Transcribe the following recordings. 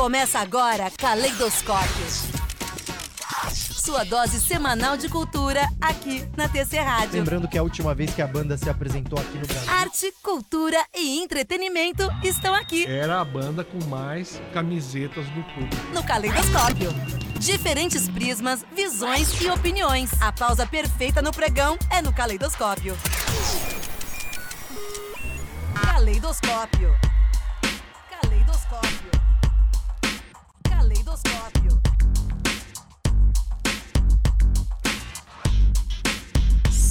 Começa agora Caleidoscópio. Sua dose semanal de cultura aqui na TC Rádio. Lembrando que a última vez que a banda se apresentou aqui no Brasil. Arte, cultura e entretenimento estão aqui Era a banda com mais camisetas do público. no Caleidoscópio. Diferentes prismas, visões e opiniões. A pausa perfeita no pregão é no. Caleidoscópio. Caleidoscópio. Caleidoscópio.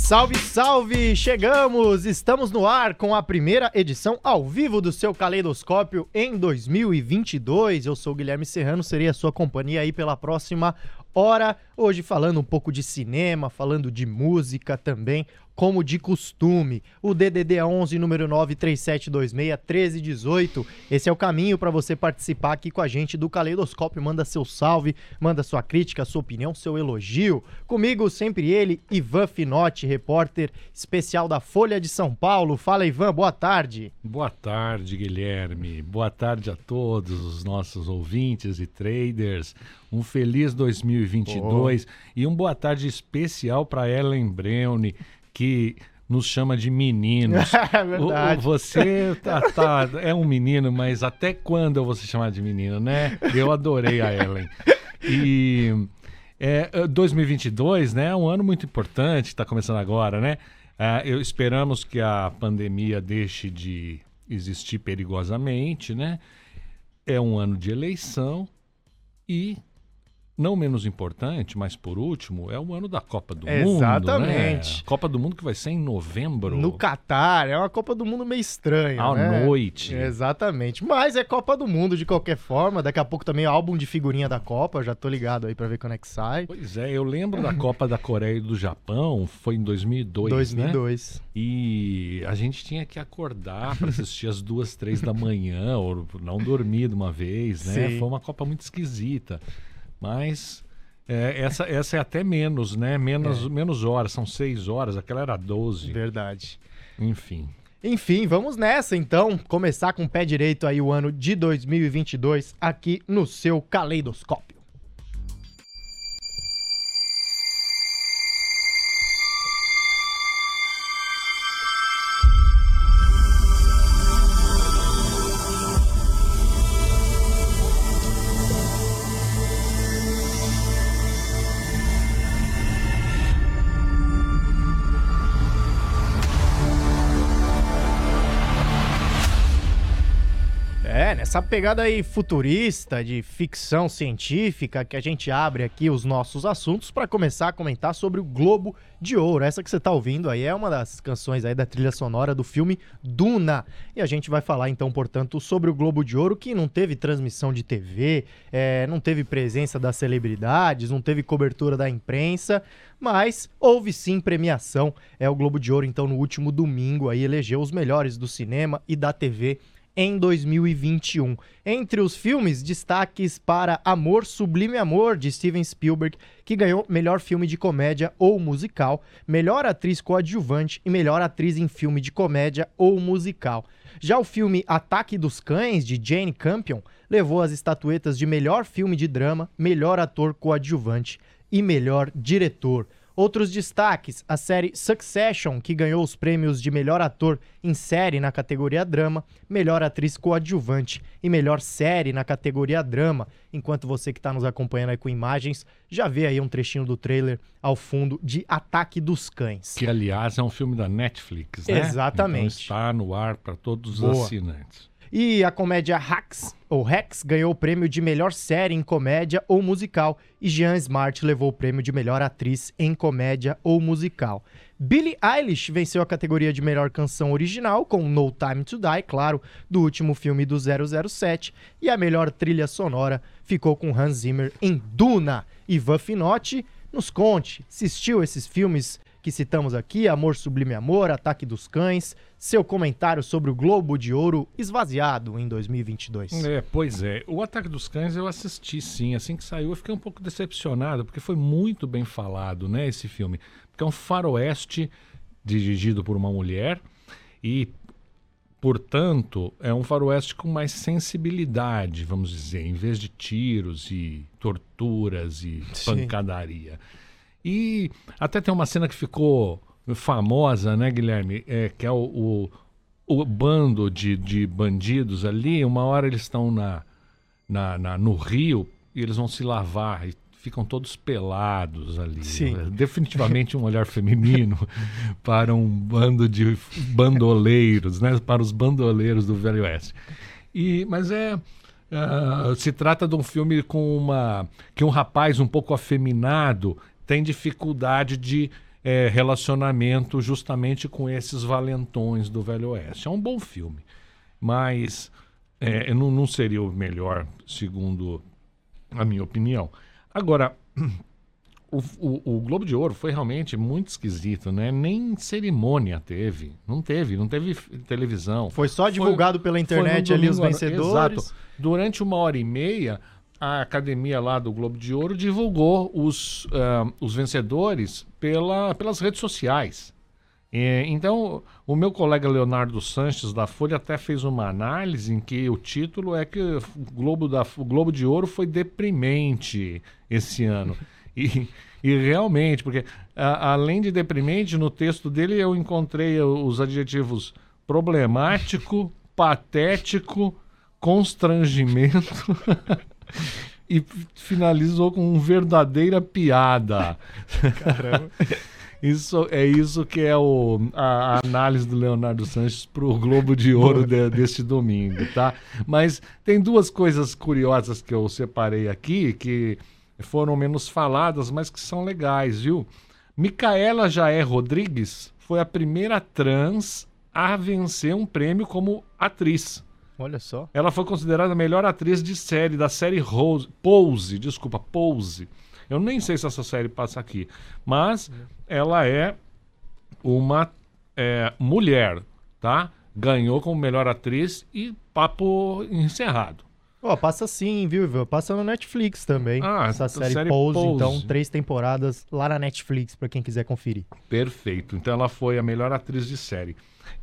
Salve, salve! Chegamos! Estamos no ar com a primeira edição ao vivo do seu Caleidoscópio em 2022. Eu sou o Guilherme Serrano, serei a sua companhia aí pela próxima hora. Hoje falando um pouco de cinema, falando de música também, como de costume. O DDD é 11 número 937261318. Esse é o caminho para você participar aqui com a gente do Caleidoscópio. Manda seu salve, manda sua crítica, sua opinião, seu elogio. Comigo sempre ele, Ivan Finotti, repórter especial da Folha de São Paulo. Fala Ivan, boa tarde. Boa tarde, Guilherme. Boa tarde a todos os nossos ouvintes e traders. Um feliz 2022 e um boa tarde especial para Ellen Browne, que nos chama de meninos. É O- o- verdade. você tá, tá- é um menino, mas até quando eu vou ser chamado de menino, né? Eu adorei a Ellen. E é, eh, 2022, né? É um ano muito importante, está começando agora, né? Ah, eu esperamos que a pandemia deixe de existir perigosamente, né? É um ano de eleição e não menos importante, mas por último, é o ano da Copa do Mundo. Exatamente. Né? Copa do Mundo que vai ser em novembro. No Catar, é uma Copa do Mundo meio estranha, À né? noite. Exatamente. Mas é Copa do Mundo de qualquer forma. Daqui a pouco também é álbum de figurinha da Copa. Já tô ligado aí pra ver quando é que sai. Pois é, eu lembro da Copa da Coreia e do Japão, foi em 2002, 2002. né? E a gente tinha que acordar para assistir às duas, três da manhã, ou não dormir de uma vez, né? Sim. Foi uma Copa muito esquisita. Mas é, essa, essa é até menos, né? Menos, menos horas, são seis horas, aquela era 12. Verdade. Enfim. Enfim, vamos nessa então. Começar com o pé direito aí o ano de 2022 aqui no seu Caleidoscópio. Nessa pegada aí futurista, de ficção científica, que a gente abre aqui os nossos assuntos para começar a comentar sobre o Globo de Ouro. Essa que você tá ouvindo aí é uma das canções aí da trilha sonora do filme Duna. E a gente vai falar então, portanto, sobre o Globo de Ouro, que não teve transmissão de TV, é, não teve presença das celebridades, não teve cobertura da imprensa, mas houve sim premiação. É o Globo de Ouro, então, no último domingo aí elegeu os melhores do cinema e da TV em 2021. Entre os filmes, destaques para Amor Sublime Amor, de Steven Spielberg, que ganhou melhor filme de comédia ou musical, melhor atriz coadjuvante e melhor atriz em filme de comédia ou musical. Já o filme Ataque dos Cães, de Jane Campion, levou as estatuetas de melhor filme de drama, melhor ator coadjuvante e melhor diretor. Outros destaques: a série Succession, que ganhou os prêmios de melhor ator em série na categoria drama, melhor atriz coadjuvante e melhor série na categoria drama. Enquanto você que está nos acompanhando aí com imagens, já vê aí um trechinho do trailer ao fundo de Ataque dos Cães. Que, aliás, é um filme da Netflix, né? Exatamente. Então está no ar para todos os Boa. assinantes. E a comédia Hacks, ou Rex, ganhou o prêmio de melhor série em comédia ou musical. E Jean Smart levou o prêmio de melhor atriz em comédia ou musical. Billie Eilish venceu a categoria de melhor canção original com No Time to Die, claro, do último filme do 007. E a melhor trilha sonora ficou com Hans Zimmer em Duna. Ivan Finotti, nos conte, assistiu esses filmes que citamos aqui, Amor Sublime Amor, Ataque dos Cães, seu comentário sobre o Globo de Ouro esvaziado em 2022. É, pois é. O Ataque dos Cães eu assisti sim. Assim que saiu, eu fiquei um pouco decepcionado, porque foi muito bem falado, né, esse filme. Porque é um faroeste dirigido por uma mulher e portanto, é um faroeste com mais sensibilidade, vamos dizer, em vez de tiros e torturas e Sim. pancadaria. E até tem uma cena que ficou famosa, né, Guilherme? É, que é o, o, o bando de, de bandidos ali. Uma hora eles estão na, na, na- no rio e eles vão se lavar e ficam todos pelados ali. Sim. É Definitivamente um olhar feminino para um bando de bandoleiros, né? Para os bandoleiros do Velho Oeste. E, mas é. ah, se trata de um filme com uma. que um rapaz um pouco afeminado tem dificuldade de eh, relacionamento justamente com esses valentões do Velho Oeste. É um bom filme, mas eh, não, não seria o melhor, segundo a minha opinião. Agora, o, o- o Globo de Ouro foi realmente muito esquisito, né? Nem cerimônia teve. Não teve, não teve televisão. Foi só divulgado pela Foi internet no ali os vencedores. Exato. Durante uma hora e meia, a academia lá do Globo de Ouro divulgou os, ah, os vencedores pela, pelas redes sociais. É, então, o meu colega Leonardo Sanches da Folha até fez uma análise em que o título é que o Globo, da, o Globo de Ouro foi deprimente esse ano. E, e realmente, porque a- além de deprimente, no texto dele eu encontrei os adjetivos problemático, patético, constrangimento e finalizou com um verdadeira piada. Caramba. Isso é isso que é o, a, a análise do Leonardo Sanches para o Globo de Ouro de- deste domingo, tá? Mas tem duas coisas curiosas que eu separei aqui que foram menos faladas, mas que são legais, viu? Micaela Jaé Rodrigues foi a primeira trans a vencer um prêmio como atriz. Olha só. Ela foi considerada a melhor atriz de série, da série Rose, Pose, desculpa, Pose. Eu nem sei se essa série passa aqui, mas ela é uma é, mulher, tá? Ganhou como melhor atriz e papo encerrado. Ó, passa sim, viu, Ivan? Passa no Netflix também. Ah, essa a série, série Pose, Pose. então, três temporadas lá na Netflix, pra quem quiser conferir. Perfeito. Então ela foi a melhor atriz de série.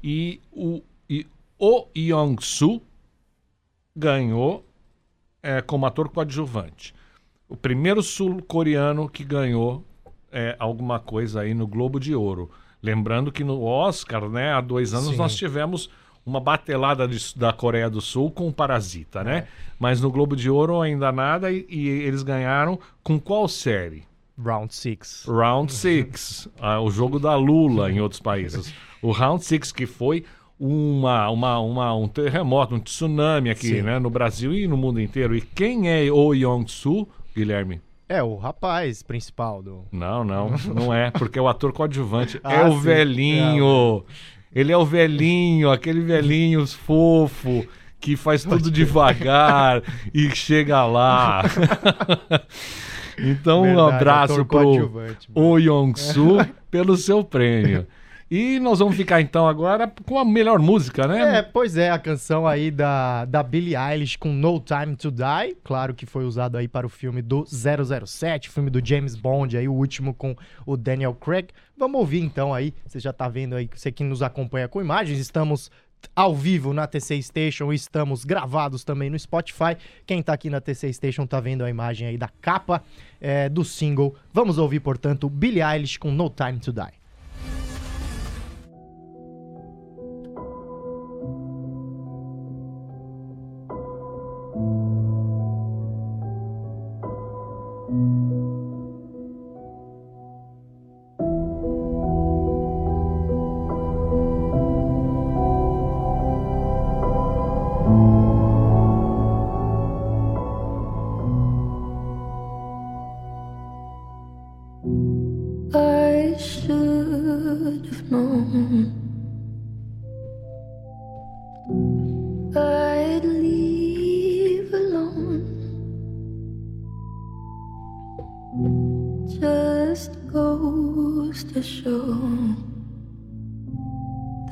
E o e o Young-soo ganhou é, como ator coadjuvante. O primeiro sul-coreano que ganhou é, alguma coisa aí no Globo de Ouro. Lembrando que no Oscar, né, há dois anos, Sim. nós tivemos uma batelada de- da Coreia do Sul com o Parasita, né? Mas no Globo de Ouro ainda nada e, e eles ganharam com qual série? Round 6. Round Six, ah, o jogo da Lula em outros países. O Round Six que foi uma, uma, uma, um terremoto, um tsunami aqui, Sim. né, no Brasil e no mundo inteiro. E quem é o Yong-soo, Guilherme? É, o rapaz principal do. Não, não, não é, porque o ator coadjuvante é Ah, o sim. velhinho. Ele é o velhinho, aquele velhinho fofo que faz tudo devagar e chega lá. então, um Verdade, abraço ator pro o Yong-soo pelo seu prêmio. E nós vamos ficar então agora com a melhor música, né? É, pois é, a canção aí da, da Billie Eilish com No Time to Die, claro que foi usado aí para o filme do 007, filme do James Bond, aí o último com o Daniel Craig. Vamos ouvir então aí, você já tá vendo aí, você que nos acompanha com imagens, estamos ao vivo na TC Station, estamos gravados também no Spotify. Quem tá aqui na TC Station tá vendo a imagem aí da capa é, do single. Vamos ouvir, portanto, Billie Eilish com No Time to Die.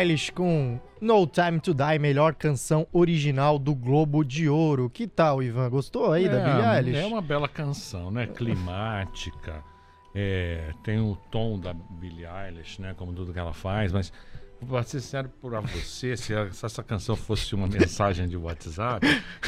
Eilish com No Time to Die, melhor canção original do Globo de Ouro. Que tal, Ivan? Gostou aí da Billie Eilish? É uma bela canção, né? Climática. é, tem o tom da Billie Eilish, né? Como tudo que ela faz, mas Pra ser sincero pra você, se, essa canção fosse uma mensagem de WhatsApp,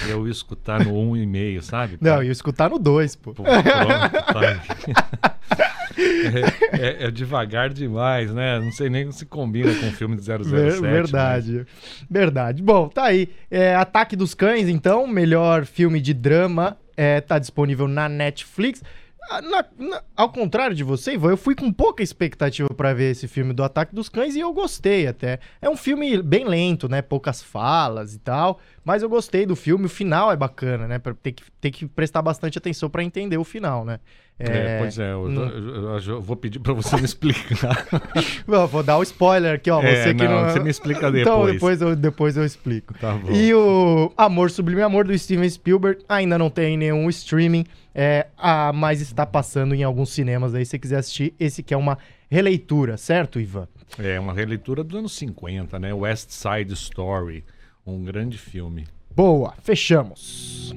eu ia escutar no um e meio, sabe? Não, ia escutar no 2, pô. Pô, pronto, tá. é, é- é devagar demais, né? Não sei nem se combina com o filme de 007. Ver- verdade. Verdade. Bom, tá aí. É, Ataque dos Cães, então, melhor filme de drama, é, tá disponível na Netflix. Ah, na- na- ao contrário de você, Ivan, eu fui com pouca expectativa pra ver esse filme do Ataque dos Cães e eu gostei até. É um filme bem lento, né? Poucas falas e tal, mas eu gostei do filme. O final é bacana, né? Tem que, tem que prestar bastante atenção pra entender o final, né? É, pois é, eu, não- eu- eu- eu vou pedir pra você me explicar. Vou vou dar o spoiler aqui, ó. É, Você que não, não. você me explica Então, depois. depois eu, depois eu explico. Tá bom. E o Amor Sublime Amor do Steven Spielberg ainda não tem nenhum streaming, é, ah, mas está passando em alguns cinemas aí. Se você quiser assistir, esse que é uma releitura, certo, Ivan? É uma releitura dos anos 50, né? West Side Story, um grande filme. Boa, fechamos.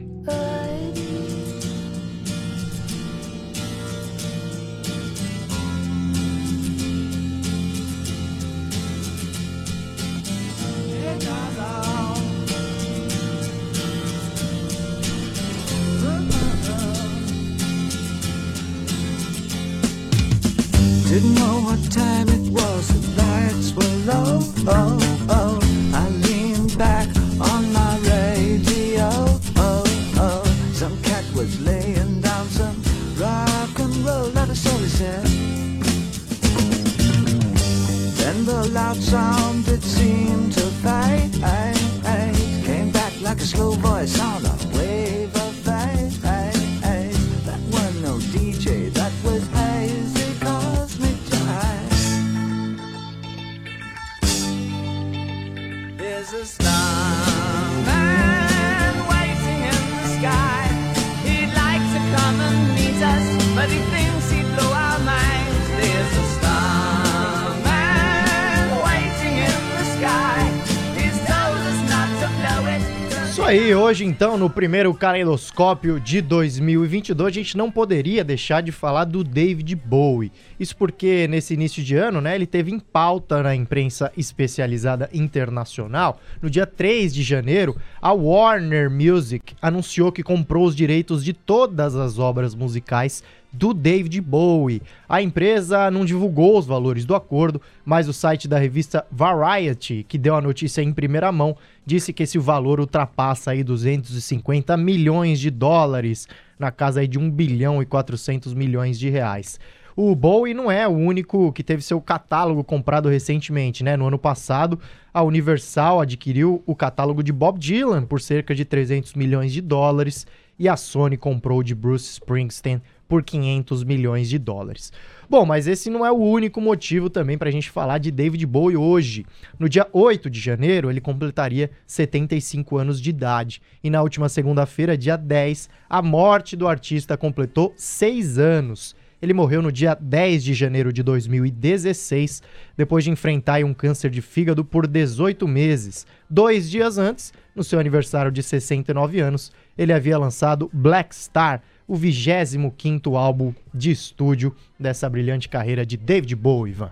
Então, no primeiro Caleidoscópio de 2022, a gente não poderia deixar de falar do David Bowie. Isso porque nesse início de ano, né, ele teve em pauta na imprensa especializada internacional. No dia 3 de janeiro, a Warner Music anunciou que comprou os direitos de todas as obras musicais do David Bowie. A empresa não divulgou os valores do acordo, mas o site da revista Variety, que deu a notícia em primeira mão, disse que esse valor ultrapassa aí 250 milhões de dólares, na casa aí de 1 bilhão e 400 milhões de reais. O Bowie não é o único que teve seu catálogo comprado recentemente, né? No ano passado, a Universal adquiriu o catálogo de Bob Dylan por cerca de 300 milhões de dólares e a Sony comprou de Bruce Springsteen por 500 milhões de dólares. Bom, mas esse não é o único motivo também para a gente falar de David Bowie hoje. No dia 8 de janeiro, ele completaria 75 anos de idade. E na última segunda-feira, dia 10, a morte do artista completou 6 anos. Ele morreu no dia 10 de janeiro de 2016, depois de enfrentar um câncer de fígado por 18 meses. Dois dias antes, no seu aniversário de 69 anos, ele havia lançado Black Star, o 25º álbum de estúdio dessa brilhante carreira de David Bowie, Ivan.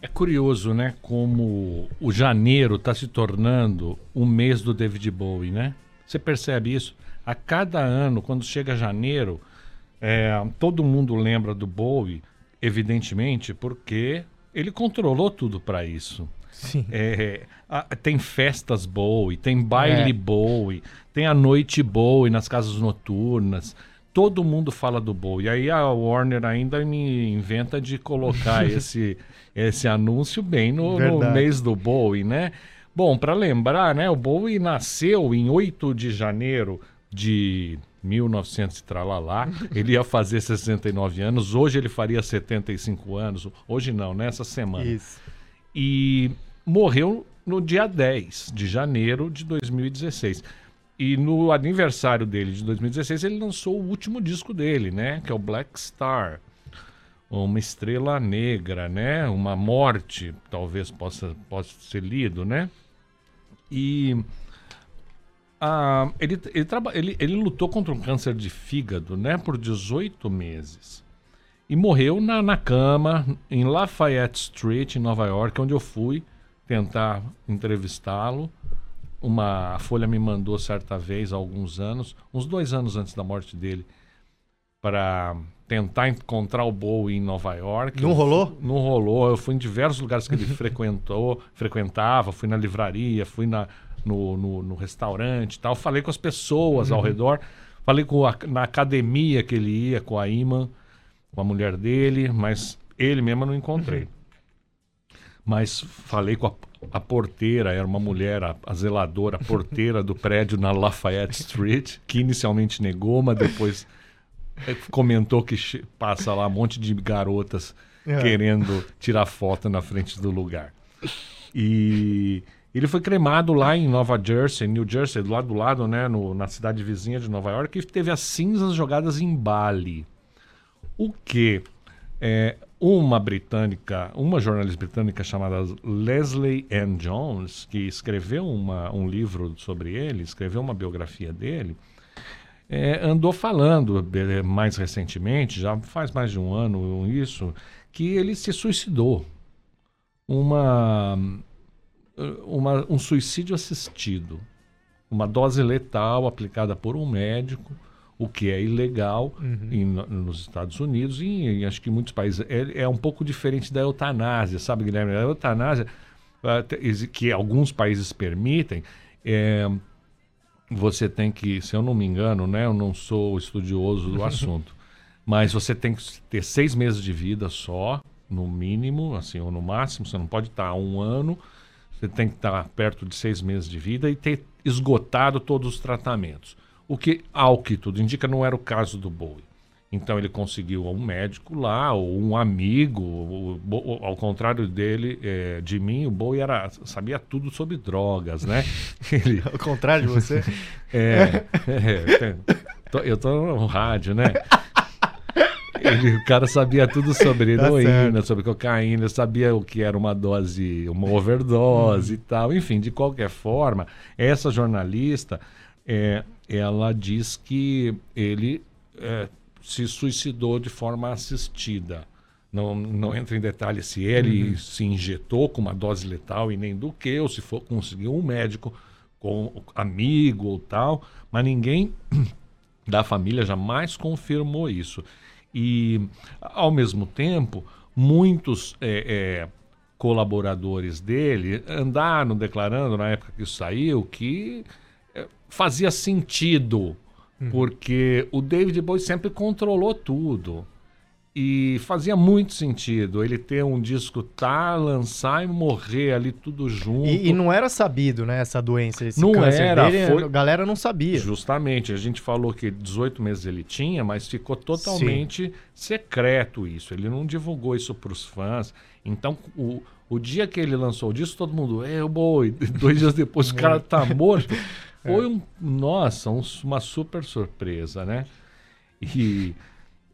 É curioso, né? Como o janeiro está se tornando o mês do David Bowie, né? Você percebe isso? A cada ano, quando chega janeiro, é, todo mundo lembra do Bowie, evidentemente, porque ele controlou tudo para isso. Sim. É, a- tem festas Bowie, tem baile É. Bowie, tem a noite Bowie nas casas noturnas. Todo mundo fala do Bowie. Aí a Warner ainda me inventa de colocar esse, esse anúncio bem no, no mês do Bowie, né? Bom, para lembrar, né? O Bowie nasceu em 8 de janeiro de 1900 e tralalá. Ele ia fazer 69 anos. Hoje ele faria 75 anos. Hoje não, nessa semana Isso. e morreu no dia 10 de janeiro de 2016. E no aniversário dele de 2016, ele lançou o último disco dele, né? Que é o Black Star. Uma estrela negra, né? Uma morte, talvez possa, possa ser lido, né? E ah, ele, ele, traba- ele, ele lutou contra um câncer de fígado, né? Por 18 meses. E morreu na, na cama, em Lafayette Street, em Nova York, onde eu fui tentar entrevistá-lo. Uma a Folha me mandou certa vez, há alguns anos, uns dois anos antes da morte dele, para tentar encontrar o Bowie em Nova York. Não Eu rolou? Não rolou. Eu fui em diversos lugares que ele frequentou, frequentava, fui na livraria, fui na, no, no, no restaurante e tal. Falei com as pessoas ao redor, falei com a, na academia que ele ia, com a Iman, com a mulher dele, mas ele mesmo eu não encontrei. Mas falei com a, a porteira, era uma mulher, a, a zeladora, a porteira do prédio na Lafayette Street, que inicialmente negou, mas depois eh, comentou que passa lá um monte de garotas É. querendo tirar foto na frente do lugar. E ele foi cremado lá em Nova Jersey, New Jersey, do lado do lado, né, no- na cidade vizinha de Nova York, e teve as cinzas jogadas em Bali. O que é, uma britânica, uma jornalista britânica chamada Leslie Ann Jones, que escreveu uma, um livro sobre ele, escreveu uma biografia dele, é, andou falando eh, mais recentemente, já faz mais de um ano isso, que ele se suicidou. Uma, uma, um suicídio assistido. Uma dose letal aplicada por um médico, o que é ilegal em- nos Estados Unidos e em, acho que em muitos países. É, é um pouco diferente da eutanásia, sabe, Guilherme? A eutanásia, ah, que alguns países permitem, é, você tem que, se eu não me engano, né, eu não sou estudioso do assunto, mas você tem que ter seis meses de vida só, no mínimo, assim, ou no máximo, você não pode estar um ano, você tem que estar perto de seis meses de vida e ter esgotado todos os tratamentos. O que, ao que tudo indica, não era o caso do Bowie. Então ele conseguiu um médico lá, ou um amigo, o- o- ao contrário dele, eh, de mim, o Bowie era, sabia tudo sobre drogas, né? Ele, Ao contrário de você. é, é, eu tô no rádio, né? Ele- o cara sabia tudo sobre Tá heroína, sobre cocaína, sabia o que era uma dose, uma overdose e tal. Enfim, de qualquer forma, essa jornalista, é, ela diz que ele é, se suicidou de forma assistida. Não, não entra em detalhe se ele se injetou com uma dose letal e nem do que, ou se for, conseguiu um médico com amigo ou tal, mas ninguém da família jamais confirmou isso. E, ao mesmo tempo, muitos é, é, colaboradores dele andaram declarando, na época que isso saiu, que é, fazia sentido, porque o David Bowie sempre controlou tudo. E fazia muito sentido ele ter um disco tá, lançar e morrer ali tudo junto. E, e não era sabido, né, essa doença, esse Não era, dele, foi- a galera não sabia. Justamente, a gente falou que 18 meses ele tinha, mas ficou totalmente secreto isso. Ele não divulgou isso para os fãs. Então, o, o dia que ele lançou o disco, todo mundo, é o boi. Dois dias depois o cara tá morto. Foi um, nossa, um- uma super surpresa, né? E,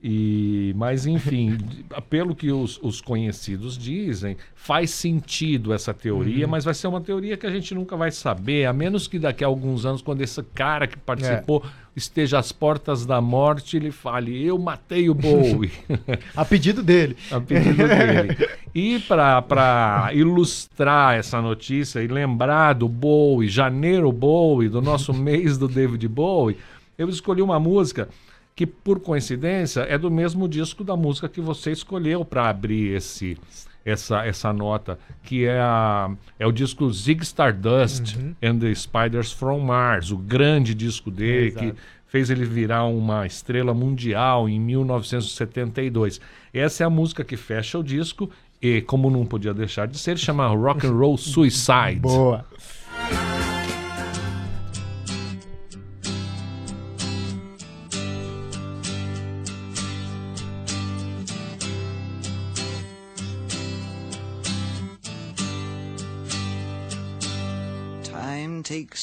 e, mas enfim, pelo que os, os conhecidos dizem, faz sentido essa teoria, mas vai ser uma teoria que a gente nunca vai saber, a menos que daqui a alguns anos, quando esse cara que participou esteja às portas da morte, ele fale: Eu matei o Bowie. A pedido dele. a pedido dele. E para ilustrar essa notícia e lembrar do Bowie, Janeiro Bowie, do nosso mês do David Bowie, eu escolhi uma música que, por coincidência, é do mesmo disco da música que você escolheu para abrir esse, essa, essa nota, que é, a, é o disco Zig Stardust and the Spiders from Mars, o grande disco dele, que fez ele virar uma estrela mundial em 1972. Essa é a música que fecha o disco e, como não podia deixar de ser, chama Rock and Roll Suicide. Boa.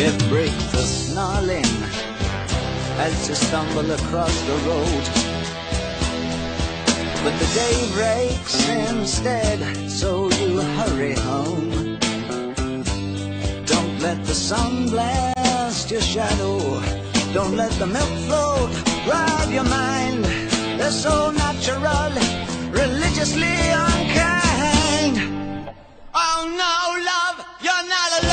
Ship break the snarling as you stumble across the road. But the day breaks instead, so you hurry home. Don't let the sun blast your shadow. Don't let the milk float rob your mind. They're so natural, religiously unkind. Oh no, love, you're not alone.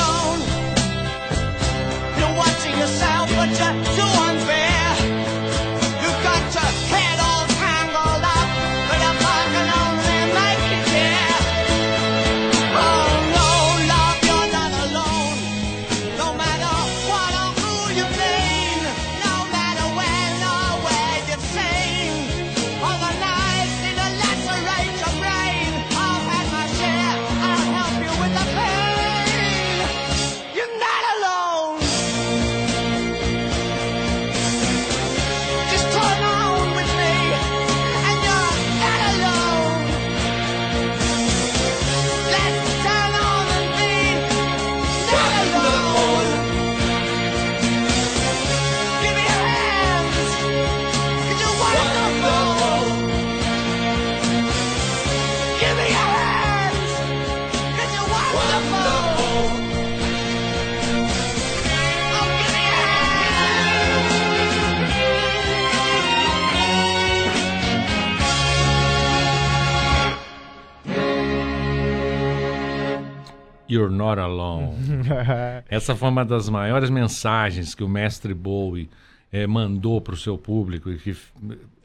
You're not alone. Essa foi uma das maiores mensagens que o mestre Bowie eh, mandou para o seu público. e Que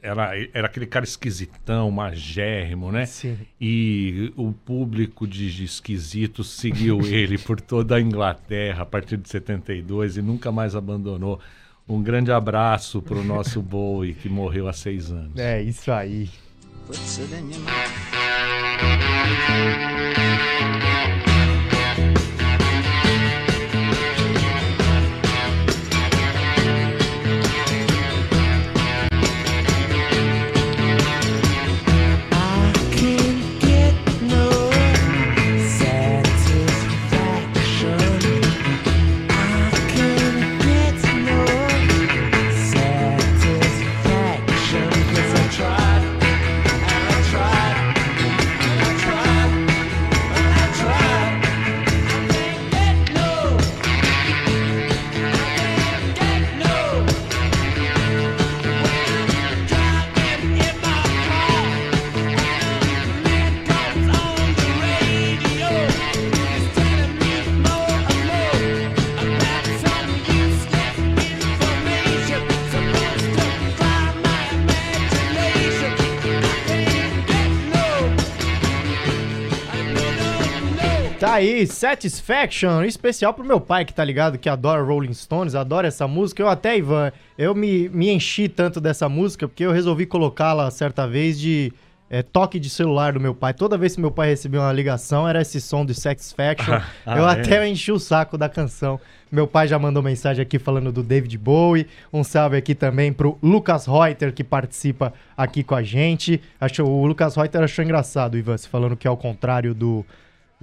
era, era aquele cara esquisitão, magérrimo, né? Sim. E o público de, de esquisitos seguiu ele por toda a Inglaterra a partir de 72 e nunca mais abandonou. Um grande abraço para o nosso Bowie, que morreu há seis anos. É, isso aí. puts it in your mouth. Tá aí, Satisfaction, especial pro meu pai que tá ligado, que adora Rolling Stones, adora essa música. Eu até, Ivan, eu me, me enchi tanto dessa música porque eu resolvi colocá-la certa vez de é, toque de celular do meu pai. Toda vez que meu pai recebia uma ligação, era esse som de Satisfaction. Ah, eu é? até enchi o saco da canção. Meu pai já mandou mensagem aqui falando do David Bowie. Um salve aqui também pro Lucas Reuter, que participa aqui com a gente. Achou, o Lucas Reuter achou engraçado, Ivan, você falando que ao contrário do,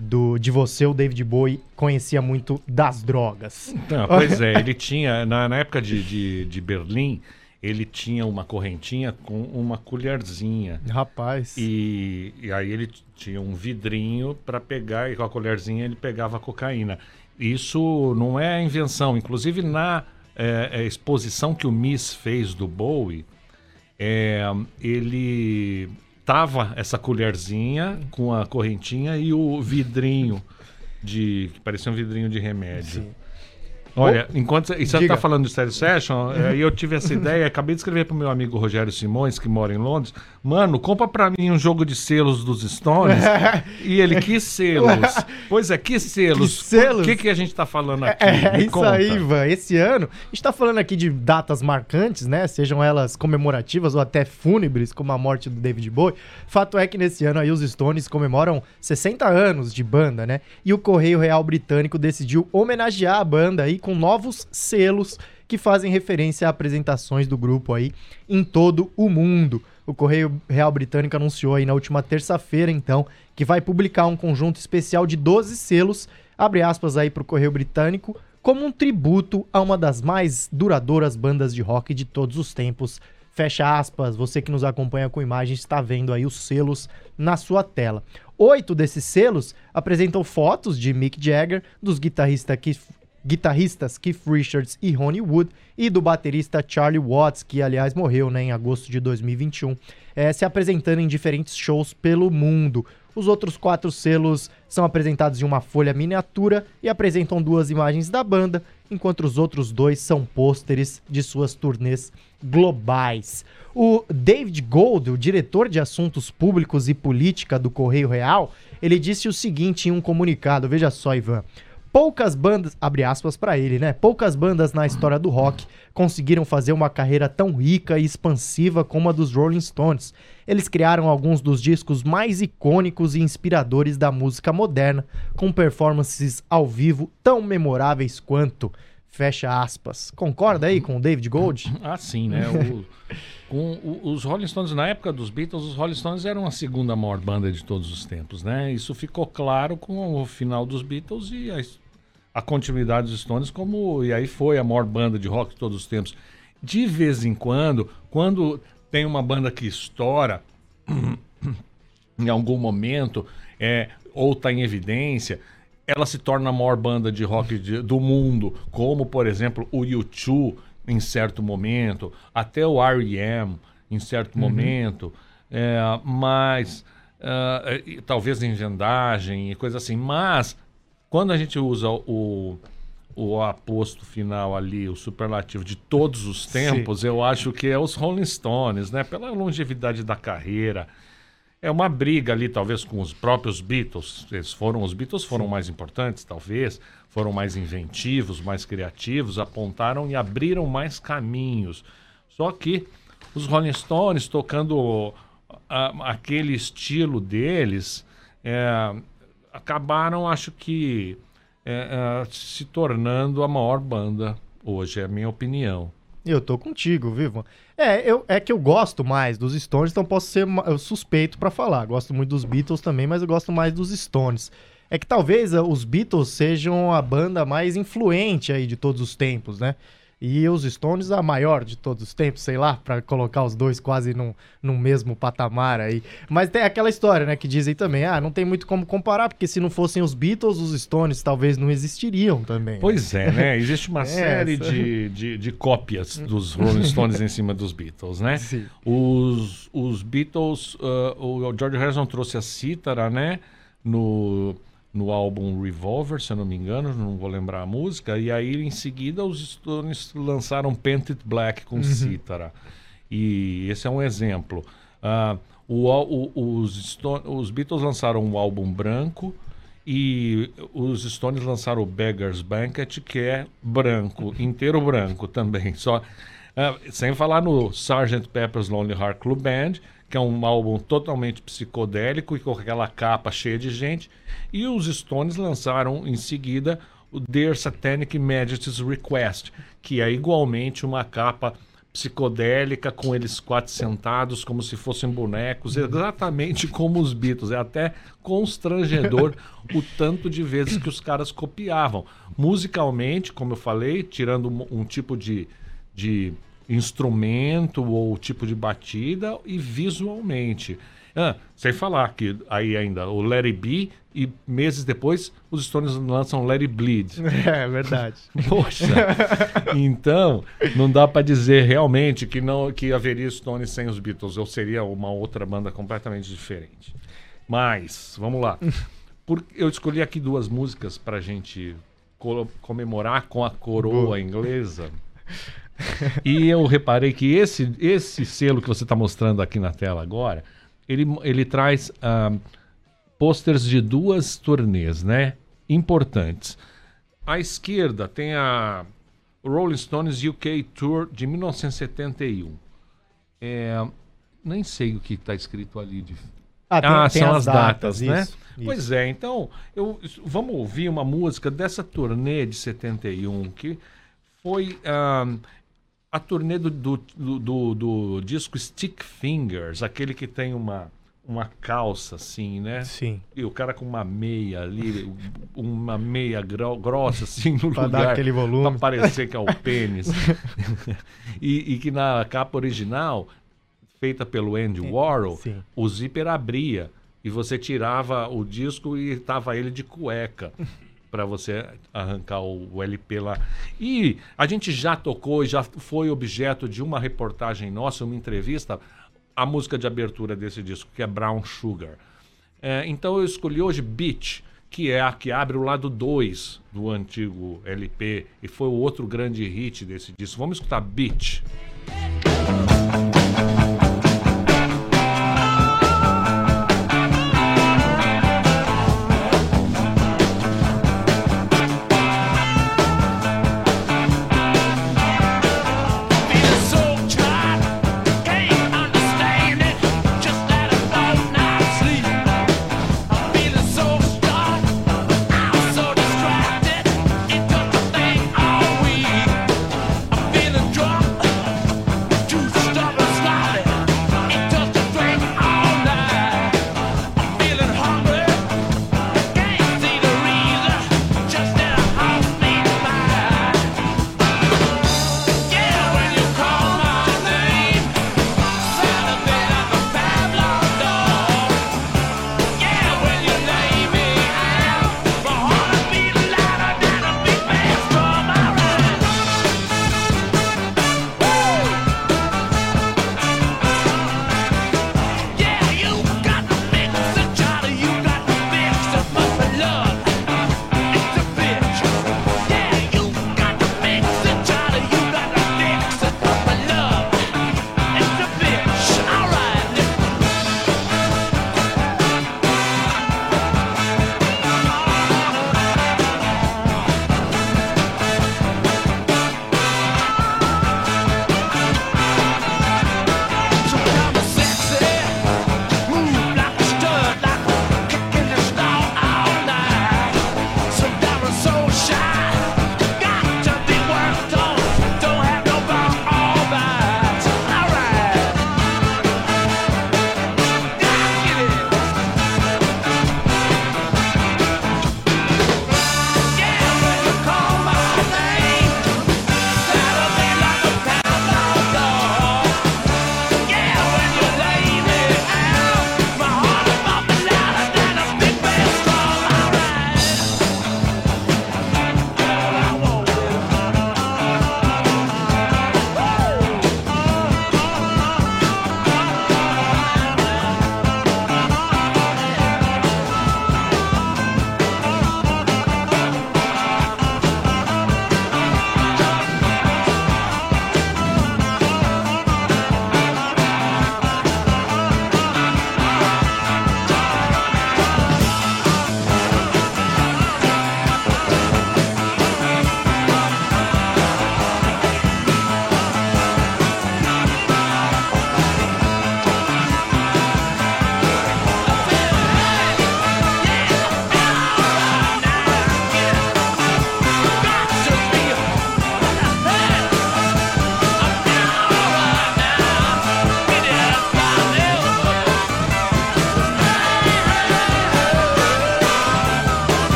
do de você, o David Bowie conhecia muito das drogas. Não, pois é, ele tinha, na, na época de, de, de Berlim, ele tinha uma correntinha com uma colherzinha. Rapaz. E, e aí ele tinha um vidrinho para pegar, e com a colherzinha ele pegava a cocaína. Isso não é invenção. Inclusive na é, é, exposição que o Miss fez do Bowie, é, ele tava essa colherzinha com a correntinha e o vidrinho de que parecia um vidrinho de remédio. Olha, enquanto você, e você Diga. tá falando de Stereo Session, é, e eu tive essa ideia, acabei de escrever pro meu amigo Rogério Simões, que mora em Londres, mano, compra pra mim um jogo de selos dos Stones. e ele, que selos? Pois é, que selos? Que selos? O que, que a gente tá falando aqui? É, Me isso conta. aí, Ivan. Esse ano, a gente tá falando aqui de datas marcantes, né? Sejam elas comemorativas ou até fúnebres, como a morte do David Bowie. Fato é que nesse ano aí os Stones comemoram 60 anos de banda, né? E o Correio Real Britânico decidiu homenagear a banda aí com novos selos que fazem referência a apresentações do grupo aí em todo o mundo. O Correio Real Britânico anunciou aí na última terça-feira, então, que vai publicar um conjunto especial de 12 selos, abre aspas aí pro Correio Britânico, como um tributo a uma das mais duradouras bandas de rock de todos os tempos. Fecha aspas, você que nos acompanha com imagens está vendo aí os selos na sua tela. Oito desses selos apresentam fotos de Mick Jagger, dos guitarristas Keith, guitarristas Keith Richards e Ronnie Wood e do baterista Charlie Watts, que aliás morreu né, em agosto de 2021, eh, se apresentando em diferentes shows pelo mundo. Os outros quatro selos são apresentados em uma folha miniatura e apresentam duas imagens da banda, enquanto os outros dois são pôsteres de suas turnês globais. O David Gold, o diretor de assuntos públicos e política do Correio Real, ele disse o seguinte em um comunicado, veja só, Ivan. Poucas bandas, abre aspas pra ele, né? Poucas bandas na história do rock conseguiram fazer uma carreira tão rica e expansiva como a dos Rolling Stones. Eles criaram alguns dos discos mais icônicos e inspiradores da música moderna, com performances ao vivo tão memoráveis quanto. Fecha aspas. Concorda aí com o David Gold? Ah, sim, né? O- com o- os Rolling Stones, na época dos Beatles, os Rolling Stones eram a segunda maior banda de todos os tempos, né? Isso ficou claro com o final dos Beatles e a, a continuidade dos Stones, como. E aí foi a maior banda de rock de todos os tempos. De vez em quando, quando tem uma banda que estoura, em algum momento, é, ou está em evidência, ela se torna a maior banda de rock de- do mundo, como, por exemplo, o U2 em certo momento, até o R.E.M. em certo momento, é, mas e talvez em vendagem e coisa assim, mas quando a gente usa o, o aposto final ali, o superlativo de todos os tempos, eu acho que é os Rolling Stones, né? Pela longevidade da carreira, é uma briga ali, talvez, com os próprios Beatles. Eles foram, os Beatles foram mais importantes, talvez, foram mais inventivos, mais criativos, apontaram e abriram mais caminhos. Só que os Rolling Stones tocando a- aquele estilo deles é, acabaram, acho que, é, é, se tornando a maior banda hoje, é a minha opinião. Eu tô contigo, Vivo. É, eu, é que eu gosto mais dos Stones, então posso ser suspeito pra falar. Gosto muito dos Beatles também, mas eu gosto mais dos Stones. É que talvez eh, os Beatles sejam a banda mais influente aí de todos os tempos, né? E os Stones a maior de todos os tempos, sei lá, pra colocar os dois quase num, num mesmo patamar aí. Mas tem aquela história, né, que dizem também, ah, não tem muito como comparar, porque se não fossem os Beatles, os Stones talvez não existiriam também. né? Pois é, né? Existe uma série essa. de, de, de cópias dos Rolling Stones em cima dos Beatles, né? Sim. Os, os Beatles, ah, o George Harrison trouxe a cítara, né? No, no álbum Revolver, se eu não me engano, não vou lembrar a música. E aí, em seguida, os Stones lançaram Painted Black com cítara. E esse é um exemplo. Ah, o, o- os, Sto- os Beatles lançaram um álbum branco e os Stones lançaram o Beggar's Banquet, que é branco, inteiro branco também. Só, ah, sem falar no Sgt. Pepper's Lonely Heart Club Band, que é um álbum totalmente psicodélico e com aquela capa cheia de gente. E os Stones lançaram em seguida o Their Satanic Majesty's Request, que é igualmente uma capa psicodélica com eles quatro sentados como se fossem bonecos, exatamente como os Beatles. É até constrangedor o tanto de vezes que os caras copiavam. Musicalmente, como eu falei, tirando um, um tipo de, de instrumento ou tipo de batida e visualmente. Ah, sem falar que aí ainda o Let It Be e meses depois os Stones lançam Let It Bleed. É verdade. Poxa. então, não dá pra dizer realmente que não que haveria Stones sem os Beatles. Eu seria uma outra banda completamente diferente. Mas, vamos lá. Por- eu escolhi aqui duas músicas pra gente co- comemorar com a coroa Boa. inglesa. E eu reparei que esse, esse selo que você está mostrando aqui na tela agora, ele, ele traz ah, posters de duas turnês, né? Importantes. À esquerda tem a Rolling Stones UK Tour de 1971. É, nem sei o que está escrito ali de Ah, tem- ah, tem são as datas, né? isso, isso. Pois é, então, eu, vamos ouvir uma música dessa turnê de 71, que foi ah, a turnê do, do, do, do- disco Stick Fingers, aquele que tem uma, uma calça assim, né? Sim. E o cara com uma meia ali, uma meia gro- grossa assim no Pra lugar. dar aquele volume. Pra parecer que é o pênis. e, e que na capa original, feita pelo Andy Warhol, sim. o zíper abria e você tirava o disco e tava ele de cueca. Para você arrancar o, LP lá. E a gente já tocou, e já foi objeto de uma reportagem nossa, uma entrevista, a música de abertura desse disco, que é Brown Sugar. É, então eu escolhi hoje Beach, que é a que abre o lado 2 do antigo LP e foi o outro grande hit desse disco. Vamos escutar Beach.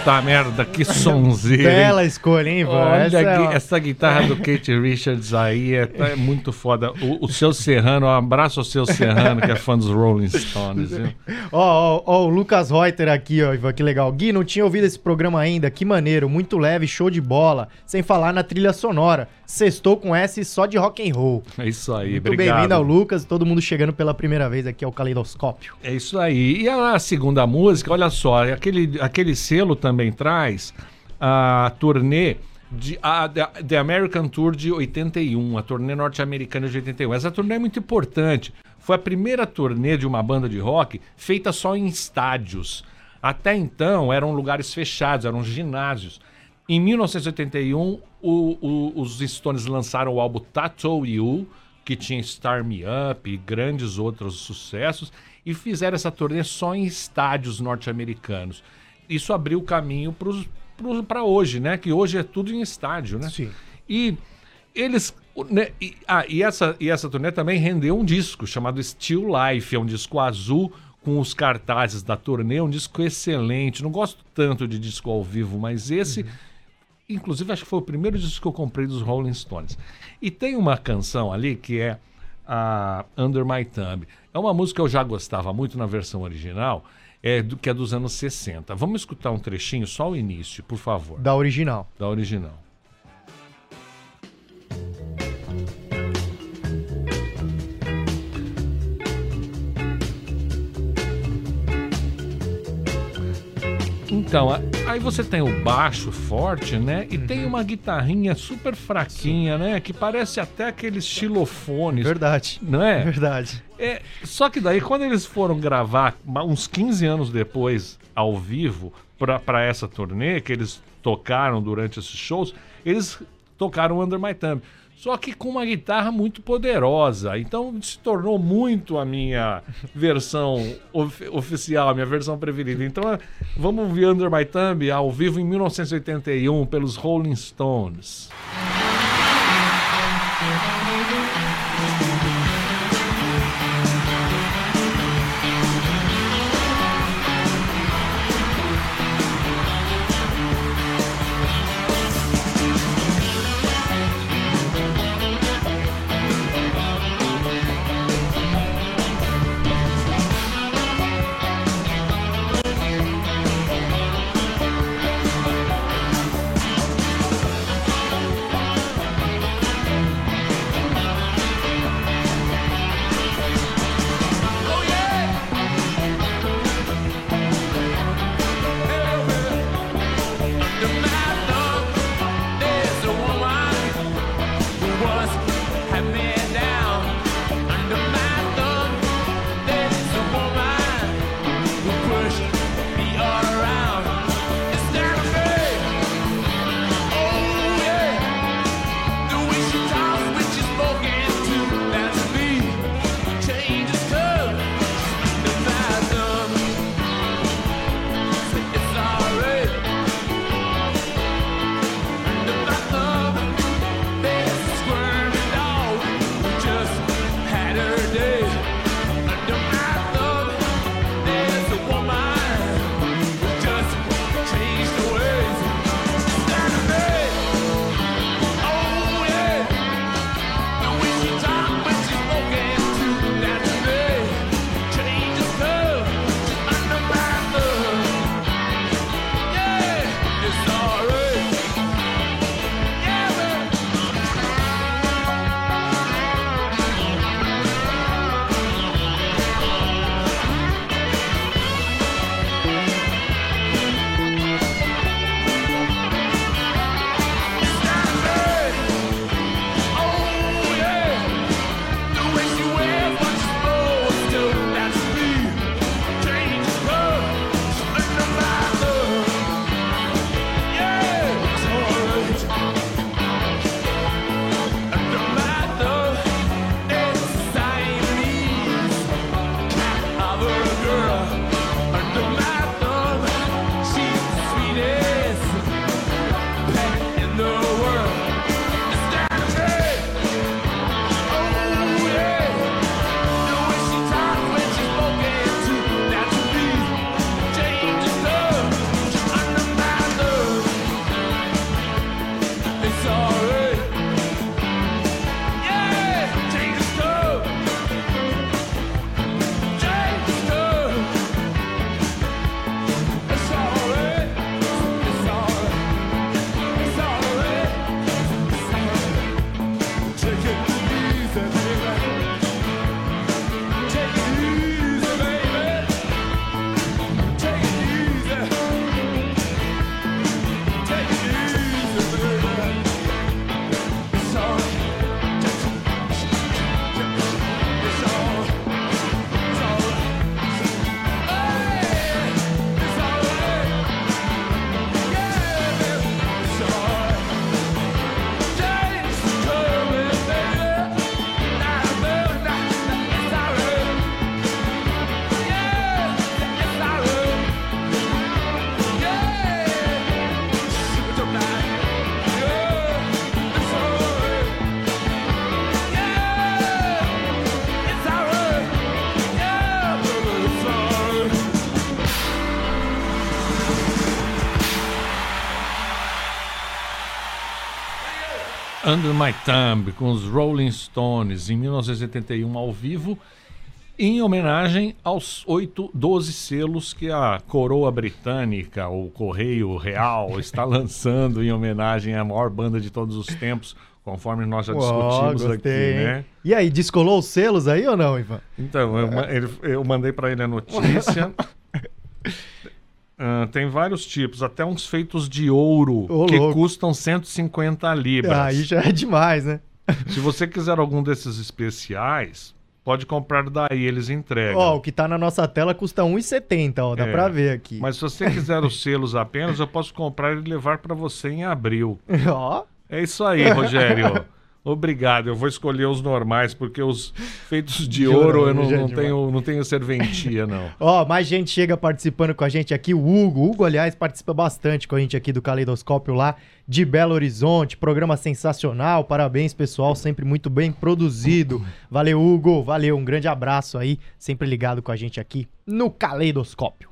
Puta merda, que sonzeira. hein? Bela escolha, hein, Ivan? Olha, Essa é essa guitarra do Kate Richards aí é, é muito foda. O, o seu Serrano, um abraço ao seu Serrano, que é fã dos Rolling Stones. Ó, ó, o Lucas Reuter aqui, ó, Ivan, que legal. Gui, não tinha ouvido esse programa ainda, que maneiro, muito leve, show de bola, sem falar na trilha sonora. Sextou com S só de rock and roll. É isso aí, Muito obrigado. bem-vindo ao Lucas, todo mundo chegando pela primeira vez aqui ao Caleidoscópio. É isso aí. E a segunda música, olha só, aquele, aquele selo também traz a turnê de a, The American Tour de 81, a turnê norte-americana de 81. Essa turnê é muito importante. Foi a primeira turnê de uma banda de rock feita só em estádios. Até então eram lugares fechados, eram ginásios. Em 1981, o- o- os Stones lançaram o álbum Tattoo You, que tinha Star Me Up e grandes outros sucessos, e fizeram essa turnê só em estádios norte-americanos. Isso abriu o caminho para hoje, né? Que hoje é tudo em estádio, né? Sim. E eles. né, e, ah, e essa, e essa turnê também rendeu um disco chamado Still Life, é um disco azul com os cartazes da turnê, um disco excelente. Não gosto tanto de disco ao vivo, mas esse. Inclusive, acho que foi o primeiro disco que eu comprei dos Rolling Stones. E tem uma canção ali que é a Under My Thumb. É uma música que eu já gostava muito na versão original, é do, que é dos anos 60. Vamos escutar um trechinho, só o início, por favor, Da original. da original. Então, aí você tem o baixo forte, né? E tem uma guitarrinha super fraquinha, né? Que parece até aqueles xilofones, Verdade. não é? Verdade. É, só que daí, quando eles foram gravar, uns 15 anos depois, ao vivo, pra, pra essa turnê, que eles tocaram durante esses shows, eles tocaram Under My Thumb. Só que com uma guitarra muito poderosa. Então se tornou muito a minha versão of- oficial, a minha versão preferida. Então é, vamos ouvir Under My Thumb ao vivo em 1981 pelos Rolling Stones. Under My Thumb com os Rolling Stones em 1981 ao vivo, em homenagem aos 8, 12 selos que a coroa britânica, o Correio Real, está lançando em homenagem à maior banda de todos os tempos, conforme nós já discutimos aqui, né? E aí, descolou os selos aí ou não, Ivan? Então, eu, eu mandei para ele a notícia. Ah, tem vários tipos, até uns feitos de ouro, Ô, que louco. custam 150 libras. Aí já é demais, né? Se você quiser algum desses especiais, pode comprar daí, eles entregam. Ó, o que tá na nossa tela custa 1,70, ó, dá É. pra ver aqui. Mas se você quiser os selos apenas, eu posso comprar e levar para você em abril. Ó, É isso aí, Rogério. Obrigado. Eu vou escolher os normais, porque os feitos de De ouro ouro eu não, já é não tenho, não tenho serventia, não. Ó, mais gente chega participando com a gente aqui. O Hugo. O Hugo, aliás, participa bastante com a gente aqui do Caleidoscópio lá de Belo Horizonte. Programa sensacional. Parabéns, pessoal. Sempre muito bem produzido. Valeu, Hugo. Valeu. Um grande abraço aí. Sempre ligado com a gente aqui no Caleidoscópio.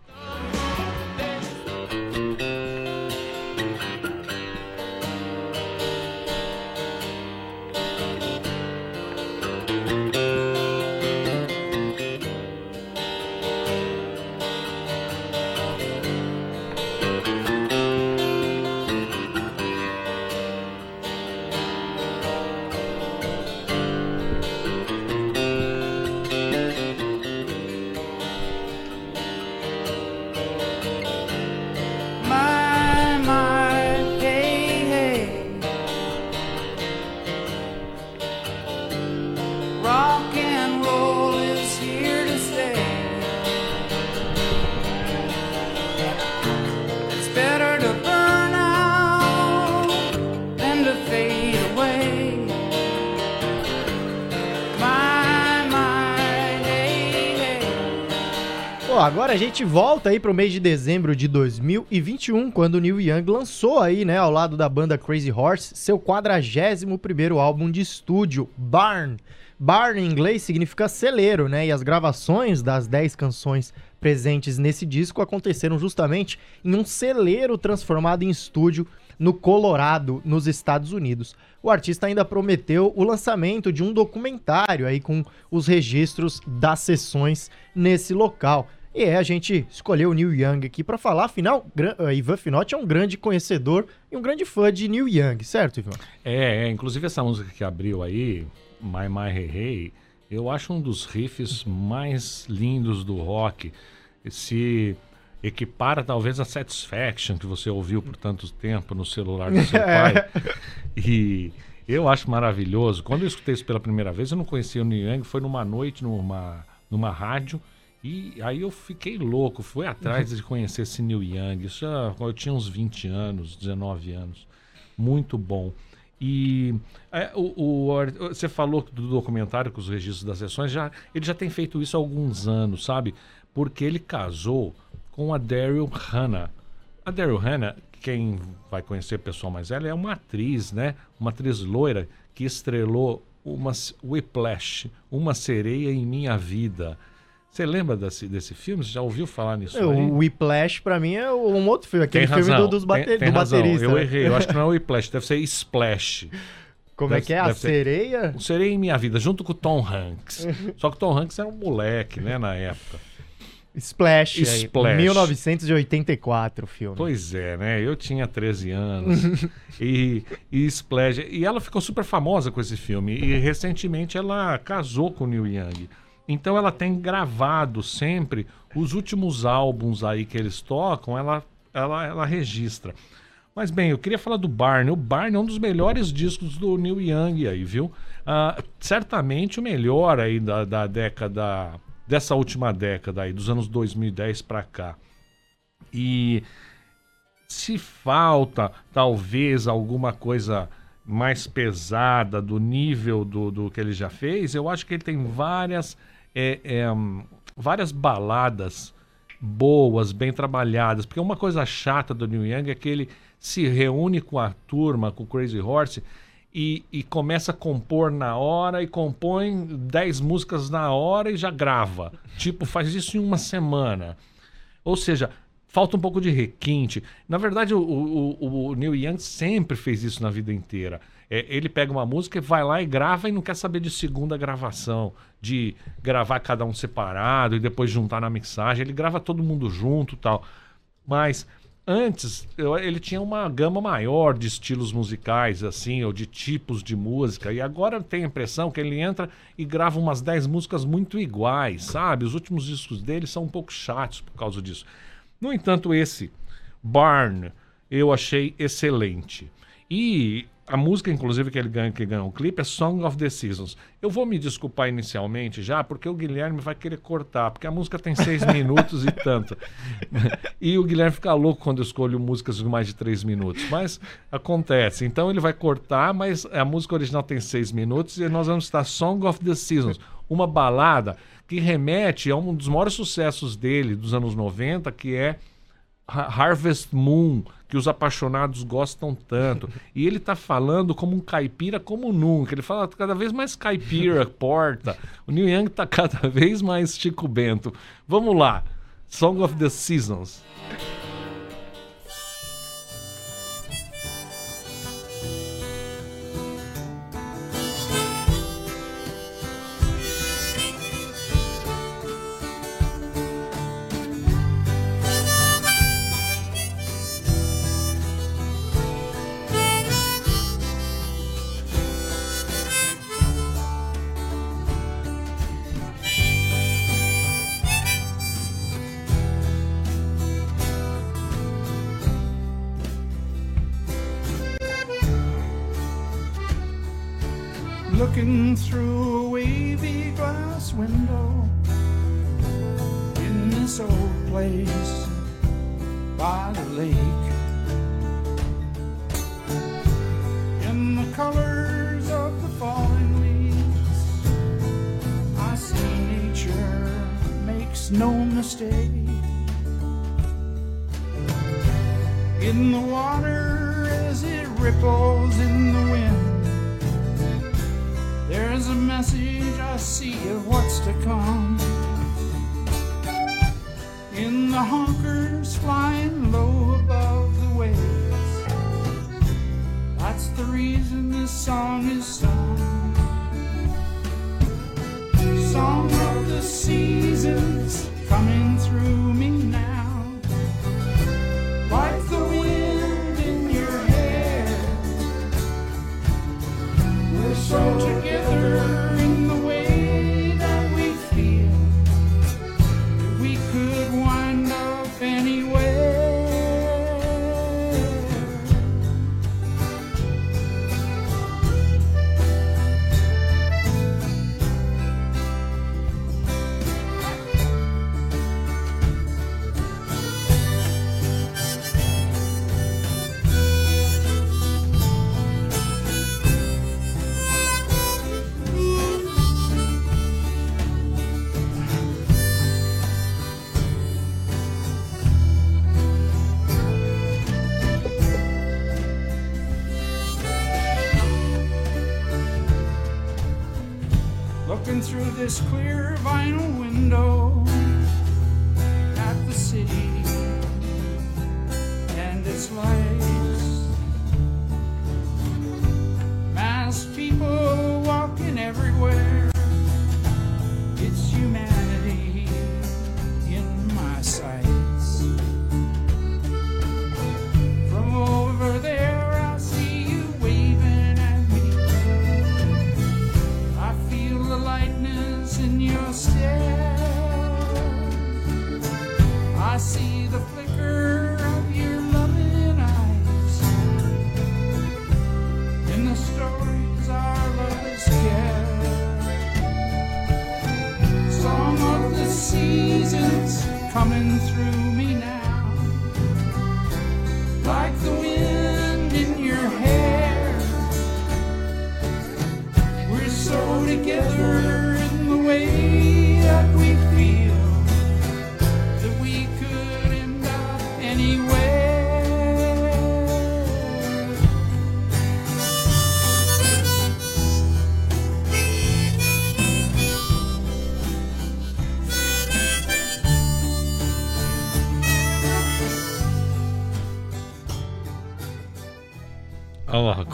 Agora a gente volta aí pro mês de dezembro de 2021, quando o Neil Young lançou aí, né, ao lado da banda Crazy Horse, seu 41º álbum de estúdio, Barn. Barn em inglês significa celeiro, né, e as gravações das 10 canções presentes nesse disco aconteceram justamente em um celeiro transformado em estúdio no Colorado, nos Estados Unidos. O artista ainda prometeu o lançamento de um documentário aí com os registros das sessões nesse local. E é, a gente escolheu o Neil Young aqui para falar, afinal, eh, Ivan Finotti é um grande conhecedor e um grande fã de Neil Young, certo, Ivan? É, é, inclusive essa música que abriu aí, My My Hey Hey, eu acho um dos riffs mais lindos do rock. Se equipara talvez a Satisfaction que você ouviu por tanto tempo no celular do seu pai. E eu acho maravilhoso. Quando eu escutei isso pela primeira vez, eu não conhecia o Neil Young, foi numa noite numa, numa rádio. E aí eu fiquei louco, fui atrás de conhecer esse Neil Young. Isso já, eu tinha uns 20 anos, 19 anos. Muito bom. E é, o, o você falou do documentário com os registros das sessões, já, ele já tem feito isso há alguns anos, sabe? Porque ele casou com a Daryl Hannah. A Daryl Hannah, quem vai conhecer pessoal mais velho, é uma atriz, né? Uma atriz loira que estrelou uma Whiplash, Uma Sereia em Minha Vida. Você lembra desse, desse filme? Você já ouviu falar nisso aí? O Whiplash, pra mim, é um outro filme, aquele Tem filme razão, do, dos tem- bate- tem do razão. baterista. Eu né? errei, eu acho que não é o Whiplash, deve ser Splash. Como é deve- que é? A deve ser- sereia? O Serei em Minha Vida, junto com o Tom Hanks. Só que o Tom Hanks era um moleque, né, na época. Splash, aí, Splash. 1984 o filme. Pois é, né? Eu tinha 13 anos. e, e Splash. E ela ficou super famosa com esse filme. E recentemente ela casou com o Neil Young. Então ela tem gravado sempre os últimos álbuns aí que eles tocam, ela, ela, ela registra. Mas bem, eu queria falar do Barney. O Barney é um dos melhores discos do Neil Young aí, viu? Ah, certamente o melhor aí da, da década, dessa última década aí, dos anos 2010 pra cá. E se falta talvez alguma coisa mais pesada do nível do, do que ele já fez, eu acho que ele tem várias, é, é, hum, várias baladas boas, bem trabalhadas. Porque uma coisa chata do Neil Young é que ele se reúne com a turma, com o Crazy Horse, e, e começa a compor na hora e compõe 10 músicas na hora e já grava. Tipo, faz isso em uma semana. Ou seja, falta um pouco de requinte. Na verdade, o, o- o Neil Young sempre fez isso na vida inteira. É, ele pega uma música e vai lá e grava e não quer saber de segunda gravação, de gravar cada um separado e depois juntar na mixagem. Ele grava todo mundo junto tal. Mas antes eu- ele tinha uma gama maior de estilos musicais, assim, ou de tipos de música. E agora tenho a impressão que ele entra e grava umas 10 músicas muito iguais, sabe? Os últimos discos dele são um pouco chatos por causa disso. No entanto, esse, Barn, eu achei excelente. E a música, inclusive, que ele ganha, que ganha o clipe é Song of the Seasons. Eu vou me desculpar inicialmente já, porque o Guilherme vai querer cortar, porque a música tem seis minutos e tanto. E o Guilherme fica louco quando eu escolho músicas de mais de três minutos. Mas acontece. Então ele vai cortar, mas a música original tem seis minutos e nós vamos estar Song of the Seasons, uma balada que remete a um dos maiores sucessos dele dos anos 90, que é Harvest Moon, que os apaixonados gostam tanto. E ele tá falando como um caipira como nunca. Ele fala cada vez mais caipira, porta. O Neil Young tá cada vez mais Chico Bento. Vamos lá. Song of the Seasons. Colors of the falling leaves, I see nature makes no mistake. In the water as it ripples in the wind. There's a message I see of what's to come. In the honkers flying low above the reason this song is sung. Song of the seasons coming through me now. Like the wind in your hair. We're so together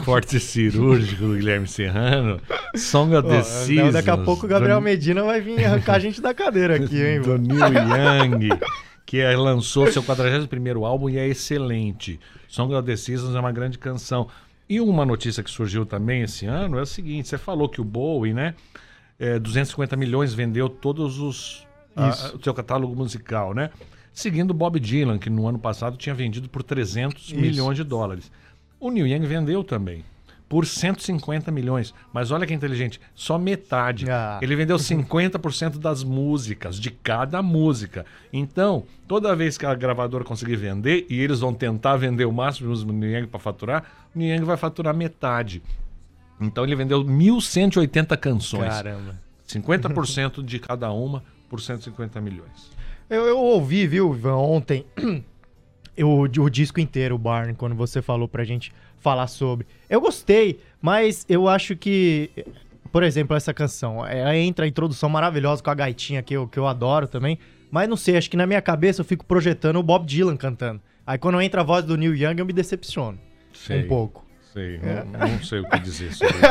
corte cirúrgico do Guilherme Serrano. Song of the Seasons. daqui a pouco o Gabriel do, Medina vai vir arrancar a gente da cadeira aqui, hein, do? Neil Young, que é- lançou seu 41º álbum e é excelente. Song of the Seasons é uma grande canção. E uma notícia que surgiu também esse ano é o seguinte, você falou que o Bowie, né, é, 250 milhões vendeu todos os a- o seu catálogo musical, né? Seguindo Bob Dylan, que no ano passado tinha vendido por 300 Isso. milhões de dólares. O Neil Young vendeu também por 150 milhões. Mas olha que inteligente, só metade. Ah. Ele vendeu 50% das músicas, de cada música. Então, toda vez que a gravadora conseguir vender, e eles vão tentar vender o máximo do Young para faturar, o Young vai faturar metade. Então ele vendeu 1.180 canções. Caramba. 50% de cada uma por 150 milhões. Eu, eu ouvi, viu, Ivan, ontem o, o disco inteiro, o Barn, quando você falou pra gente falar sobre. Eu gostei, mas eu acho que, por exemplo, essa canção, ela entra a introdução maravilhosa com a gaitinha que eu, que eu adoro também, mas não sei, acho que na minha cabeça eu fico projetando o Bob Dylan cantando. Aí quando entra a voz do Neil Young eu me decepciono Sei, um pouco. Sei, não, não sei o que dizer sobre isso.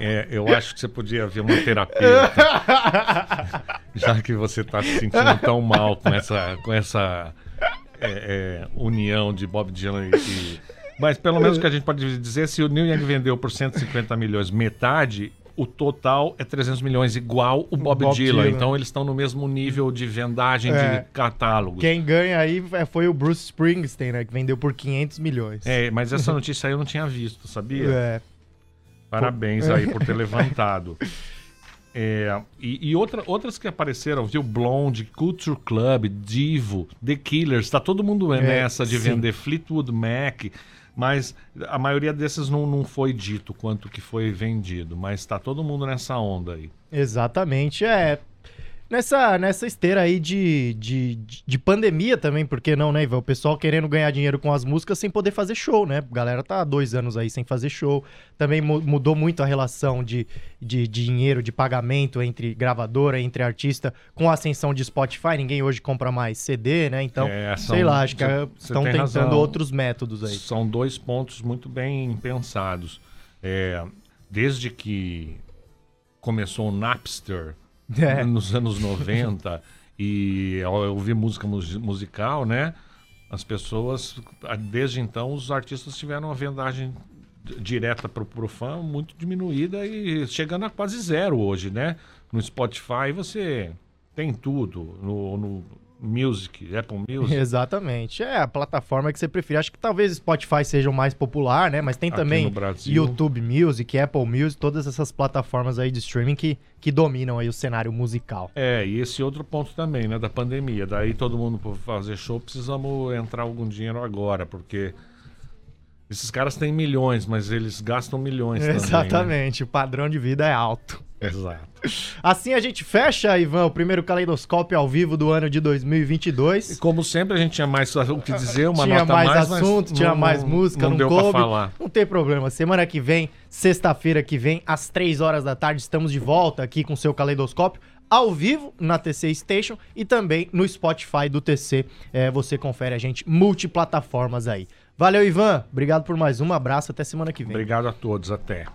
É, eu acho que você podia ver uma terapeuta, já que você está se sentindo tão mal com essa, com essa é, é, união de Bob Dylan e, Mas pelo menos o que a gente pode dizer, se o Neil Young vendeu por 150 milhões metade, o total é 300 milhões, igual o Bob, Bob Dylan. Dylan. Então eles estão no mesmo nível de vendagem É. de catálogos. Quem ganha aí é- foi o Bruce Springsteen, né, que vendeu por 500 milhões. É, mas essa notícia aí eu não tinha visto, sabia? É. Parabéns aí por ter levantado. É, e e outra- outras que apareceram, viu? Blonde, Culture Club, Divo, The Killers, tá todo mundo É, nessa de sim. vender Fleetwood Mac, mas a maioria desses não, não foi dito quanto que foi vendido, mas tá todo mundo nessa onda aí. Exatamente, é. Nessa, nessa esteira aí de, de, de pandemia também, por que não, né, Ivan? O pessoal querendo ganhar dinheiro com as músicas sem poder fazer show, né? A galera tá há dois anos aí sem fazer show. Também mu- mudou muito a relação de, de, dinheiro, de pagamento entre gravadora, entre artista, com a ascensão de Spotify. Ninguém hoje compra mais CD, né? Então, É, são- sei lá, acho que cê estão tentando razão. outros métodos aí. São dois pontos muito bem pensados. É, desde que começou o Napster, É. nos anos 90 e ao ouvir música mus- musical, né? As pessoas, desde então, os artistas tiveram uma vendagem direta para o fã muito diminuída e chegando a quase zero hoje, né? No Spotify você tem tudo, no, no Music, Apple Music. Exatamente. É a plataforma que você prefere. Acho que talvez Spotify seja o mais popular, né? Mas tem Aqui também. YouTube Music, Apple Music, todas essas plataformas aí de streaming que, que dominam aí o cenário musical. É, e esse outro ponto também, né, da pandemia. Daí todo mundo para fazer show precisamos entrar algum dinheiro agora, porque esses caras têm milhões, mas eles gastam milhões também. né? Exatamente. O padrão de vida é alto. Exato. Assim a gente fecha, Ivan, o primeiro caleidoscópio ao vivo do ano de E 2022. como sempre a gente tinha mais o que dizer, uma tinha nota mais, mais, mas assunto, tinha não- mais música, não, não, deu coube. para falar. Não tem problema. Semana que vem, sexta-feira que vem, às 3 horas da tarde, estamos de volta aqui com o seu caleidoscópio. Ao vivo na TC Station e também no Spotify do TC. É, você confere a gente multiplataformas aí. Valeu, Ivan. Obrigado por mais um. Abraço. Até semana que vem. Obrigado a todos, até.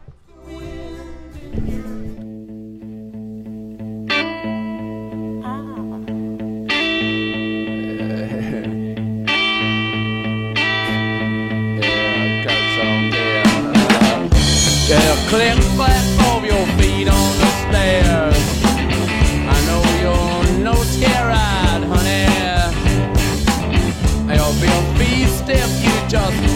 Yeah, click clack of your feet on the stairs. I know you're no scared, just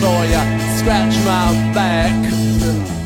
saw ya scratch my back.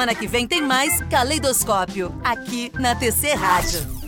Semana que vem tem mais Caleidoscópio, aqui na TC Rádio.